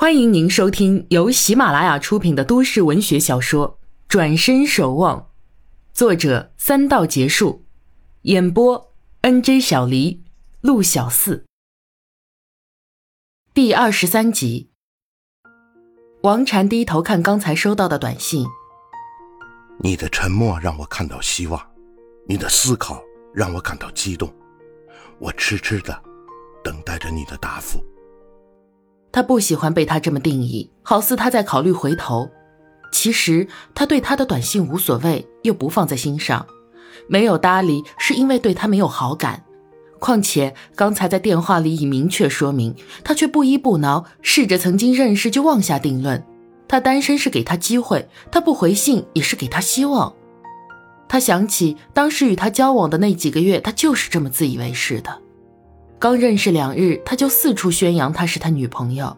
欢迎您收听由喜马拉雅出品的都市文学小说《转身守望》，作者三道结束，演播 N J 小黎、陆小四。第二十三集，王禅低头看刚才收到的短信。你的沉默让我看到希望，你的思考让我感到激动，我痴痴的等待着你的答复。他不喜欢被他这么定义，好似他在考虑回头。其实他对他的短信无所谓，又不放在心上，没有搭理是因为对他没有好感。况且刚才在电话里已明确说明，他却不依不挠，试着曾经认识就妄下定论。他单身是给他机会，他不回信也是给他希望。他想起当时与他交往的那几个月，他就是这么自以为是的。刚认识两日，他就四处宣扬她是他女朋友，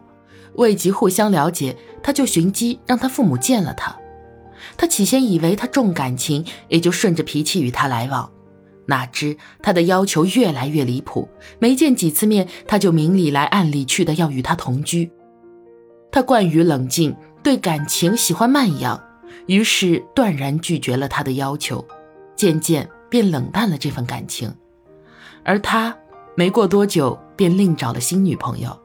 未及互相了解，他就寻机让他父母见了他。他起先以为他重感情，也就顺着脾气与他来往，哪知他的要求越来越离谱，没见几次面，他就明里来暗里去的要与他同居。他惯于冷静，对感情喜欢慢养，于是断然拒绝了他的要求，渐渐便冷淡了这份感情，而他。没过多久，便另找了新女朋友。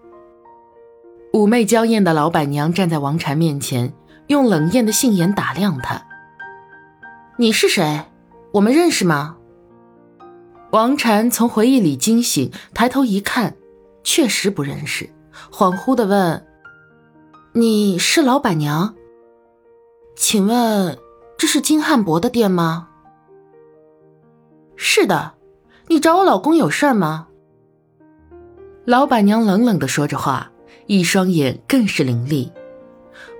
妩媚娇艳的老板娘站在王禅面前，用冷艳的杏眼打量他：“你是谁？我们认识吗？”王禅从回忆里惊醒，抬头一看，确实不认识，恍惚的问：“你是老板娘？请问这是金汉博的店吗？”“是的，你找我老公有事吗？”老板娘冷冷的说着话，一双眼更是凌厉。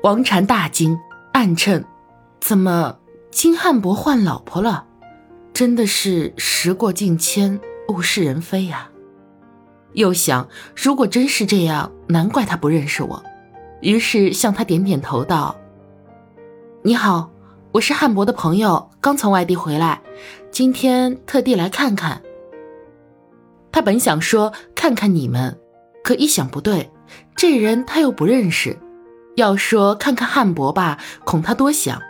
王禅大惊，暗称：怎么金汉博换老婆了？真的是时过境迁，物是人非呀！又想，如果真是这样，难怪他不认识我。于是向他点点头，道：“你好，我是汉博的朋友，刚从外地回来，今天特地来看看。”他本想说看看你们，可一想不对，这人他又不认识。要说看看汉伯吧，恐他多想。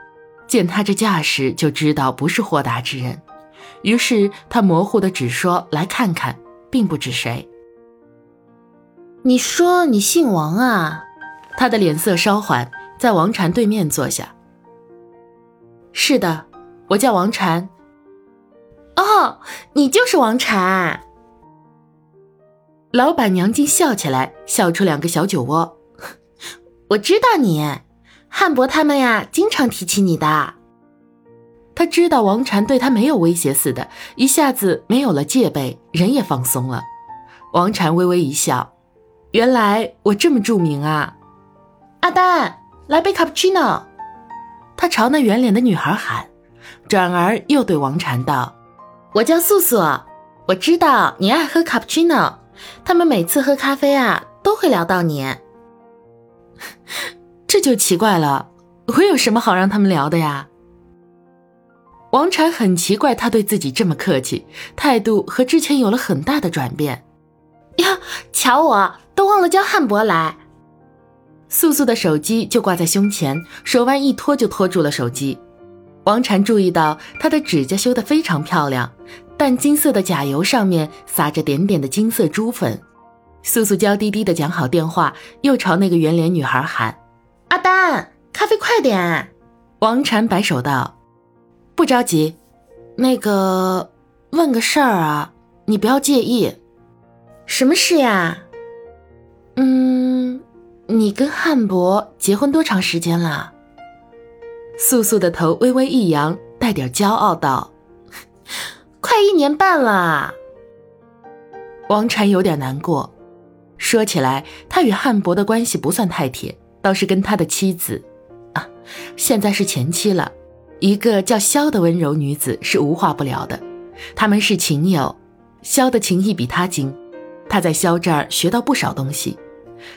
见他这架势，就知道不是豁达之人。于是他模糊的只说来看看，并不指谁。你说你姓王啊？他的脸色稍缓，在王禅对面坐下。是的，我叫王禅。哦，你就是王禅。老板娘竟笑起来，笑出两个小酒窝。我知道你，汉博他们呀，经常提起你的。他知道王禅对他没有威胁似的，一下子没有了戒备，人也放松了。王禅微微一笑，原来我这么著名啊！阿丹，来杯卡布奇诺。他朝那圆脸的女孩喊，转而又对王禅道：“我叫素素，我知道你爱喝卡布奇诺。”他们每次喝咖啡啊，都会聊到你，这就奇怪了。我有什么好让他们聊的呀？王禅很奇怪，他对自己这么客气，态度和之前有了很大的转变。呀，瞧我都忘了叫汉博来。素素的手机就挂在胸前，手腕一拖就拖住了手机。王禅注意到她的指甲修得非常漂亮。淡金色的甲油上面撒着点点的金色珠粉，素素娇滴滴的讲好电话，又朝那个圆脸女孩喊：“阿丹，咖啡快点！”王禅摆手道：“不着急，那个问个事儿啊，你不要介意。什么事呀？嗯，你跟汉博结婚多长时间了？”素素的头微微一扬，带点骄傲道。快一年半了，王禅有点难过。说起来，他与汉博的关系不算太铁，倒是跟他的妻子，啊，现在是前妻了，一个叫萧的温柔女子是无话不聊的。他们是情友，萧的情谊比他精，他在萧这儿学到不少东西。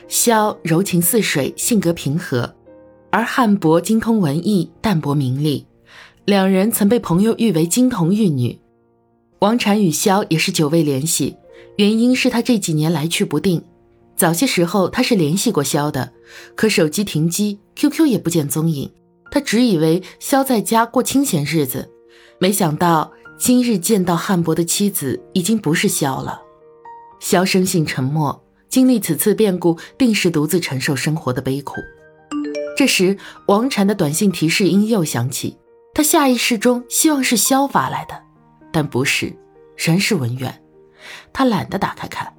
萧柔情似水，性格平和，而汉博精通文艺，淡泊名利，两人曾被朋友誉为金童玉女。王禅与萧也是久未联系，原因是他这几年来去不定，早些时候他是联系过萧的，可手机停机，QQ 也不见踪影。他只以为萧在家过清闲日子，没想到今日见到汉博的妻子已经不是萧了。萧生性沉默，经历此次变故，定是独自承受生活的悲苦。这时，王禅的短信提示音又响起，他下意识中希望是萧发来的，但不是，仍是文远。他懒得打开看。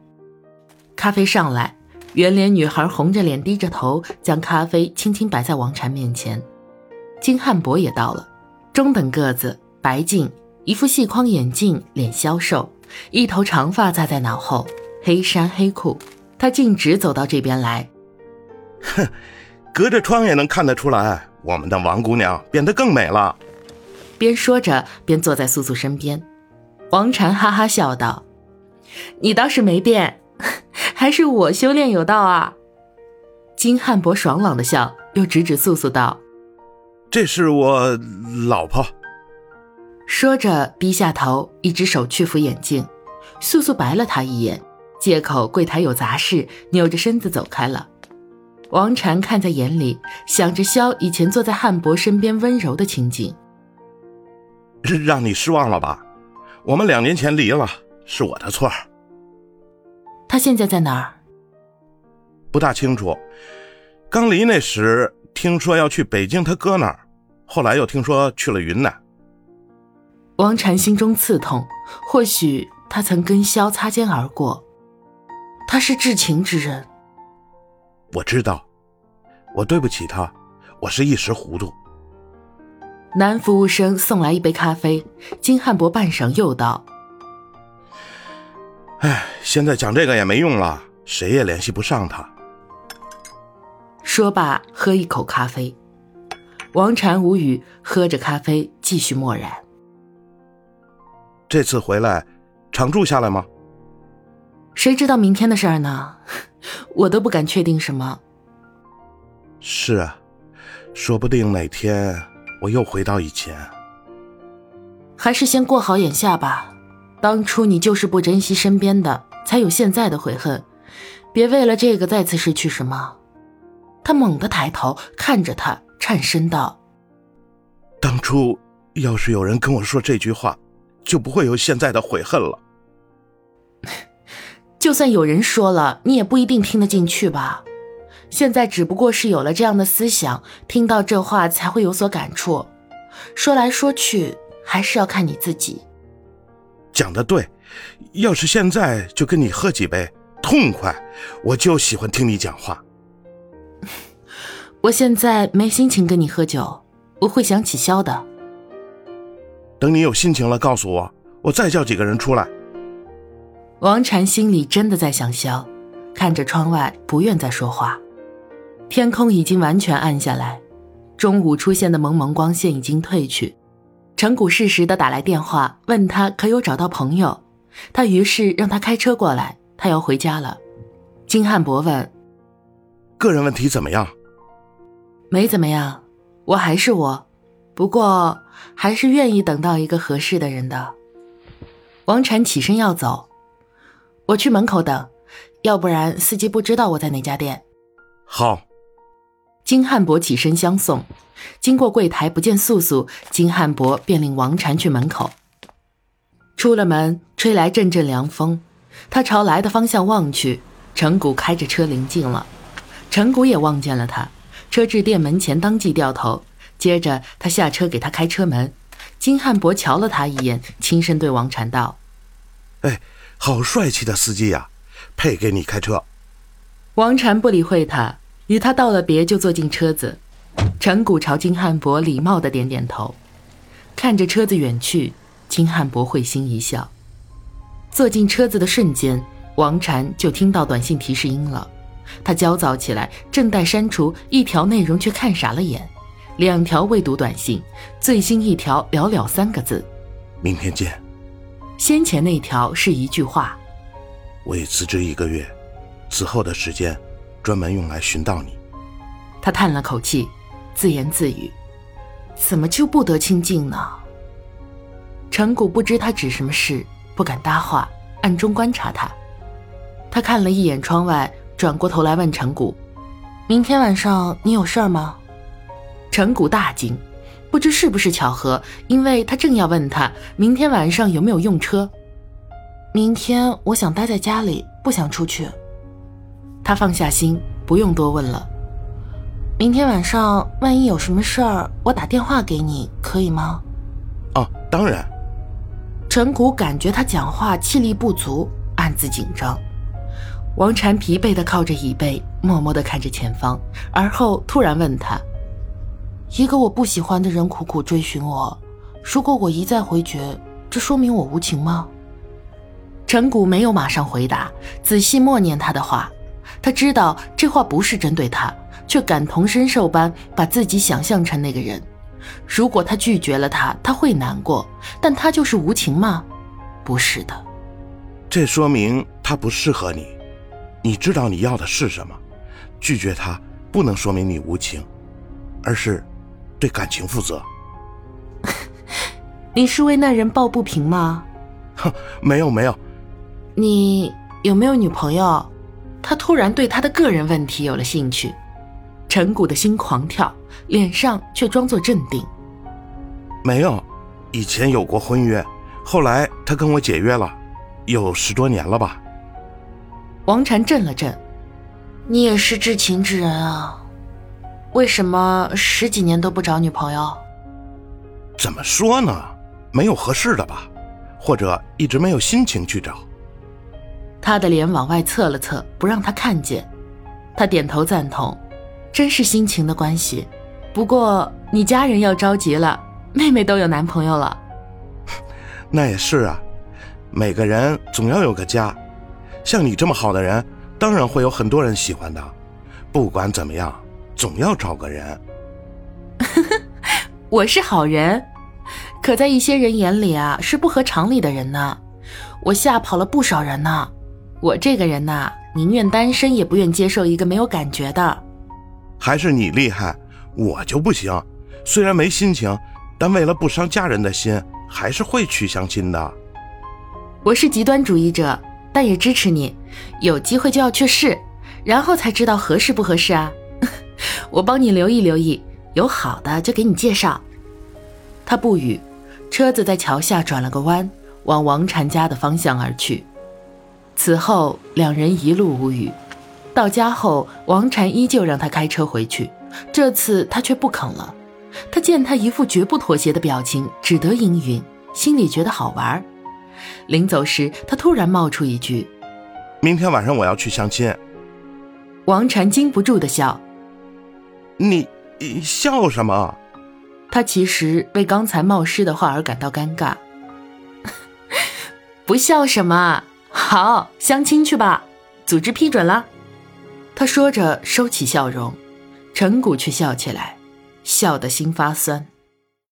咖啡上来，圆脸女孩红着脸低着头，将咖啡轻轻摆在王禅面前。金汉博也到了，中等个子，白净，一副细框眼镜，脸消瘦，一头长发扎在脑后，黑衫黑裤。他径直走到这边来。哼，隔着窗也能看得出来，我们的王姑娘变得更美了。边说着边坐在素素身边。王禅哈哈笑道：“你倒是没变。”还是我修炼有道啊！金汉博爽朗的笑，又指指素素道：“这是我老婆。”说着低下头，一只手去扶眼镜。素素白了他一眼，借口柜台有杂事，扭着身子走开了。王禅看在眼里，想着萧以前坐在汉博身边温柔的情景，让你失望了吧？我们两年前离了，是我的错。他现在在哪儿？不大清楚。刚离那时听说要去北京他哥那儿，后来又听说去了云南。王禅心中刺痛，或许他曾跟萧擦肩而过。他是至情之人。我知道，我对不起他，我是一时糊涂。男服务生送来一杯咖啡，金汉博半晌又道。哎，现在讲这个也没用了，谁也联系不上他。说罢，喝一口咖啡。王禅无语，喝着咖啡，继续默然。这次回来，常住下来吗？谁知道明天的事儿呢？我都不敢确定什么。是啊，说不定哪天我又回到以前。还是先过好眼下吧。当初你就是不珍惜身边的，才有现在的悔恨。别为了这个再次失去什么。他猛地抬头看着他，颤声道：“当初要是有人跟我说这句话，就不会有现在的悔恨了。就算有人说了，你也不一定听得进去吧？现在只不过是有了这样的思想，听到这话才会有所感触。说来说去，还是要看你自己。”讲的对，要是现在就跟你喝几杯，痛快，我就喜欢听你讲话。我现在没心情跟你喝酒，我会想起萧的。等你有心情了，告诉我，我再叫几个人出来。王禅心里真的在想笑，看着窗外，不愿再说话。天空已经完全暗下来，中午出现的蒙蒙光线已经褪去。陈谷适时的打来电话，问他可有找到朋友，他于是让他开车过来，他要回家了。金汉博问：“个人问题怎么样？”“没怎么样，我还是我，不过还是愿意等到一个合适的人的。”王禅起身要走，我去门口等，要不然司机不知道我在哪家店。好。金汉博起身相送。经过柜台不见素素，金汉博便领王禅去门口。出了门，吹来阵阵凉风，他朝来的方向望去，陈谷开着车临近了。陈谷也望见了他，车至店门前，当即掉头。接着他下车给他开车门。金汉博瞧了他一眼，轻声对王禅道：“哎，好帅气的司机呀，配给你开车。”王禅不理会他，与他道了别，就坐进车子。陈谷朝金汉博礼貌的点点头，看着车子远去，金汉博会心一笑。坐进车子的瞬间，王禅就听到短信提示音了。他焦躁起来，正待删除一条内容，却看傻了眼。两条未读短信，最新一条寥寥三个字：“明天见。”先前那条是一句话：“我已辞职一个月，此后的时间，专门用来寻到你。”他叹了口气。自言自语：“怎么就不得清静呢？”陈谷不知他指什么事，不敢搭话，暗中观察他。他看了一眼窗外，转过头来问陈谷：“明天晚上你有事儿吗？”陈谷大惊，不知是不是巧合，因为他正要问他明天晚上有没有用车。明天我想待在家里，不想出去。他放下心，不用多问了。明天晚上万一有什么事儿，我打电话给你，可以吗？哦，当然。陈谷感觉他讲话气力不足，暗自紧张。王禅疲惫地靠着椅背，默默地看着前方，而后突然问他：“一个我不喜欢的人苦苦追寻我，如果我一再回绝，这说明我无情吗？”陈谷没有马上回答，仔细默念他的话。他知道这话不是针对他，却感同身受般把自己想象成那个人。如果他拒绝了他，他会难过，但他就是无情吗？不是的，这说明他不适合你。你知道你要的是什么？拒绝他不能说明你无情，而是对感情负责。你是为那人抱不平吗？哼，没有没有。你有没有女朋友？他突然对他的个人问题有了兴趣。陈谷的心狂跳，脸上却装作镇定。没有，以前有过婚约，后来他跟我解约了，有十多年了吧。王禅震了震：“你也是至情之人啊，为什么十几年都不找女朋友？”怎么说呢？没有合适的吧，或者一直没有心情去找。他的脸往外侧了侧，不让他看见。他点头赞同，真是心情的关系。不过你家人要着急了，妹妹都有男朋友了。那也是啊，每个人总要有个家。像你这么好的人，当然会有很多人喜欢的。不管怎么样，总要找个人。我是好人，可在一些人眼里啊，是不合常理的人呢。我吓跑了不少人呢。我这个人呐，宁愿单身也不愿接受一个没有感觉的。还是你厉害，我就不行。虽然没心情，但为了不伤家人的心，还是会去相亲的。我是极端主义者，但也支持你。有机会就要去试，然后才知道合适不合适啊。我帮你留意留意，有好的就给你介绍。他不语，车子在桥下转了个弯，往王禅家的方向而去。此后，两人一路无语。到家后，王禅依旧让他开车回去，这次他却不肯了。他见他一副绝不妥协的表情，只得应允，心里觉得好玩。临走时，他突然冒出一句：“明天晚上我要去相亲。”王禅禁不住的笑：“你笑什么？”他其实为刚才冒失的话而感到尴尬。不笑什么？好，相亲去吧，组织批准了。他说着收起笑容，陈谷却笑起来，笑得心发酸。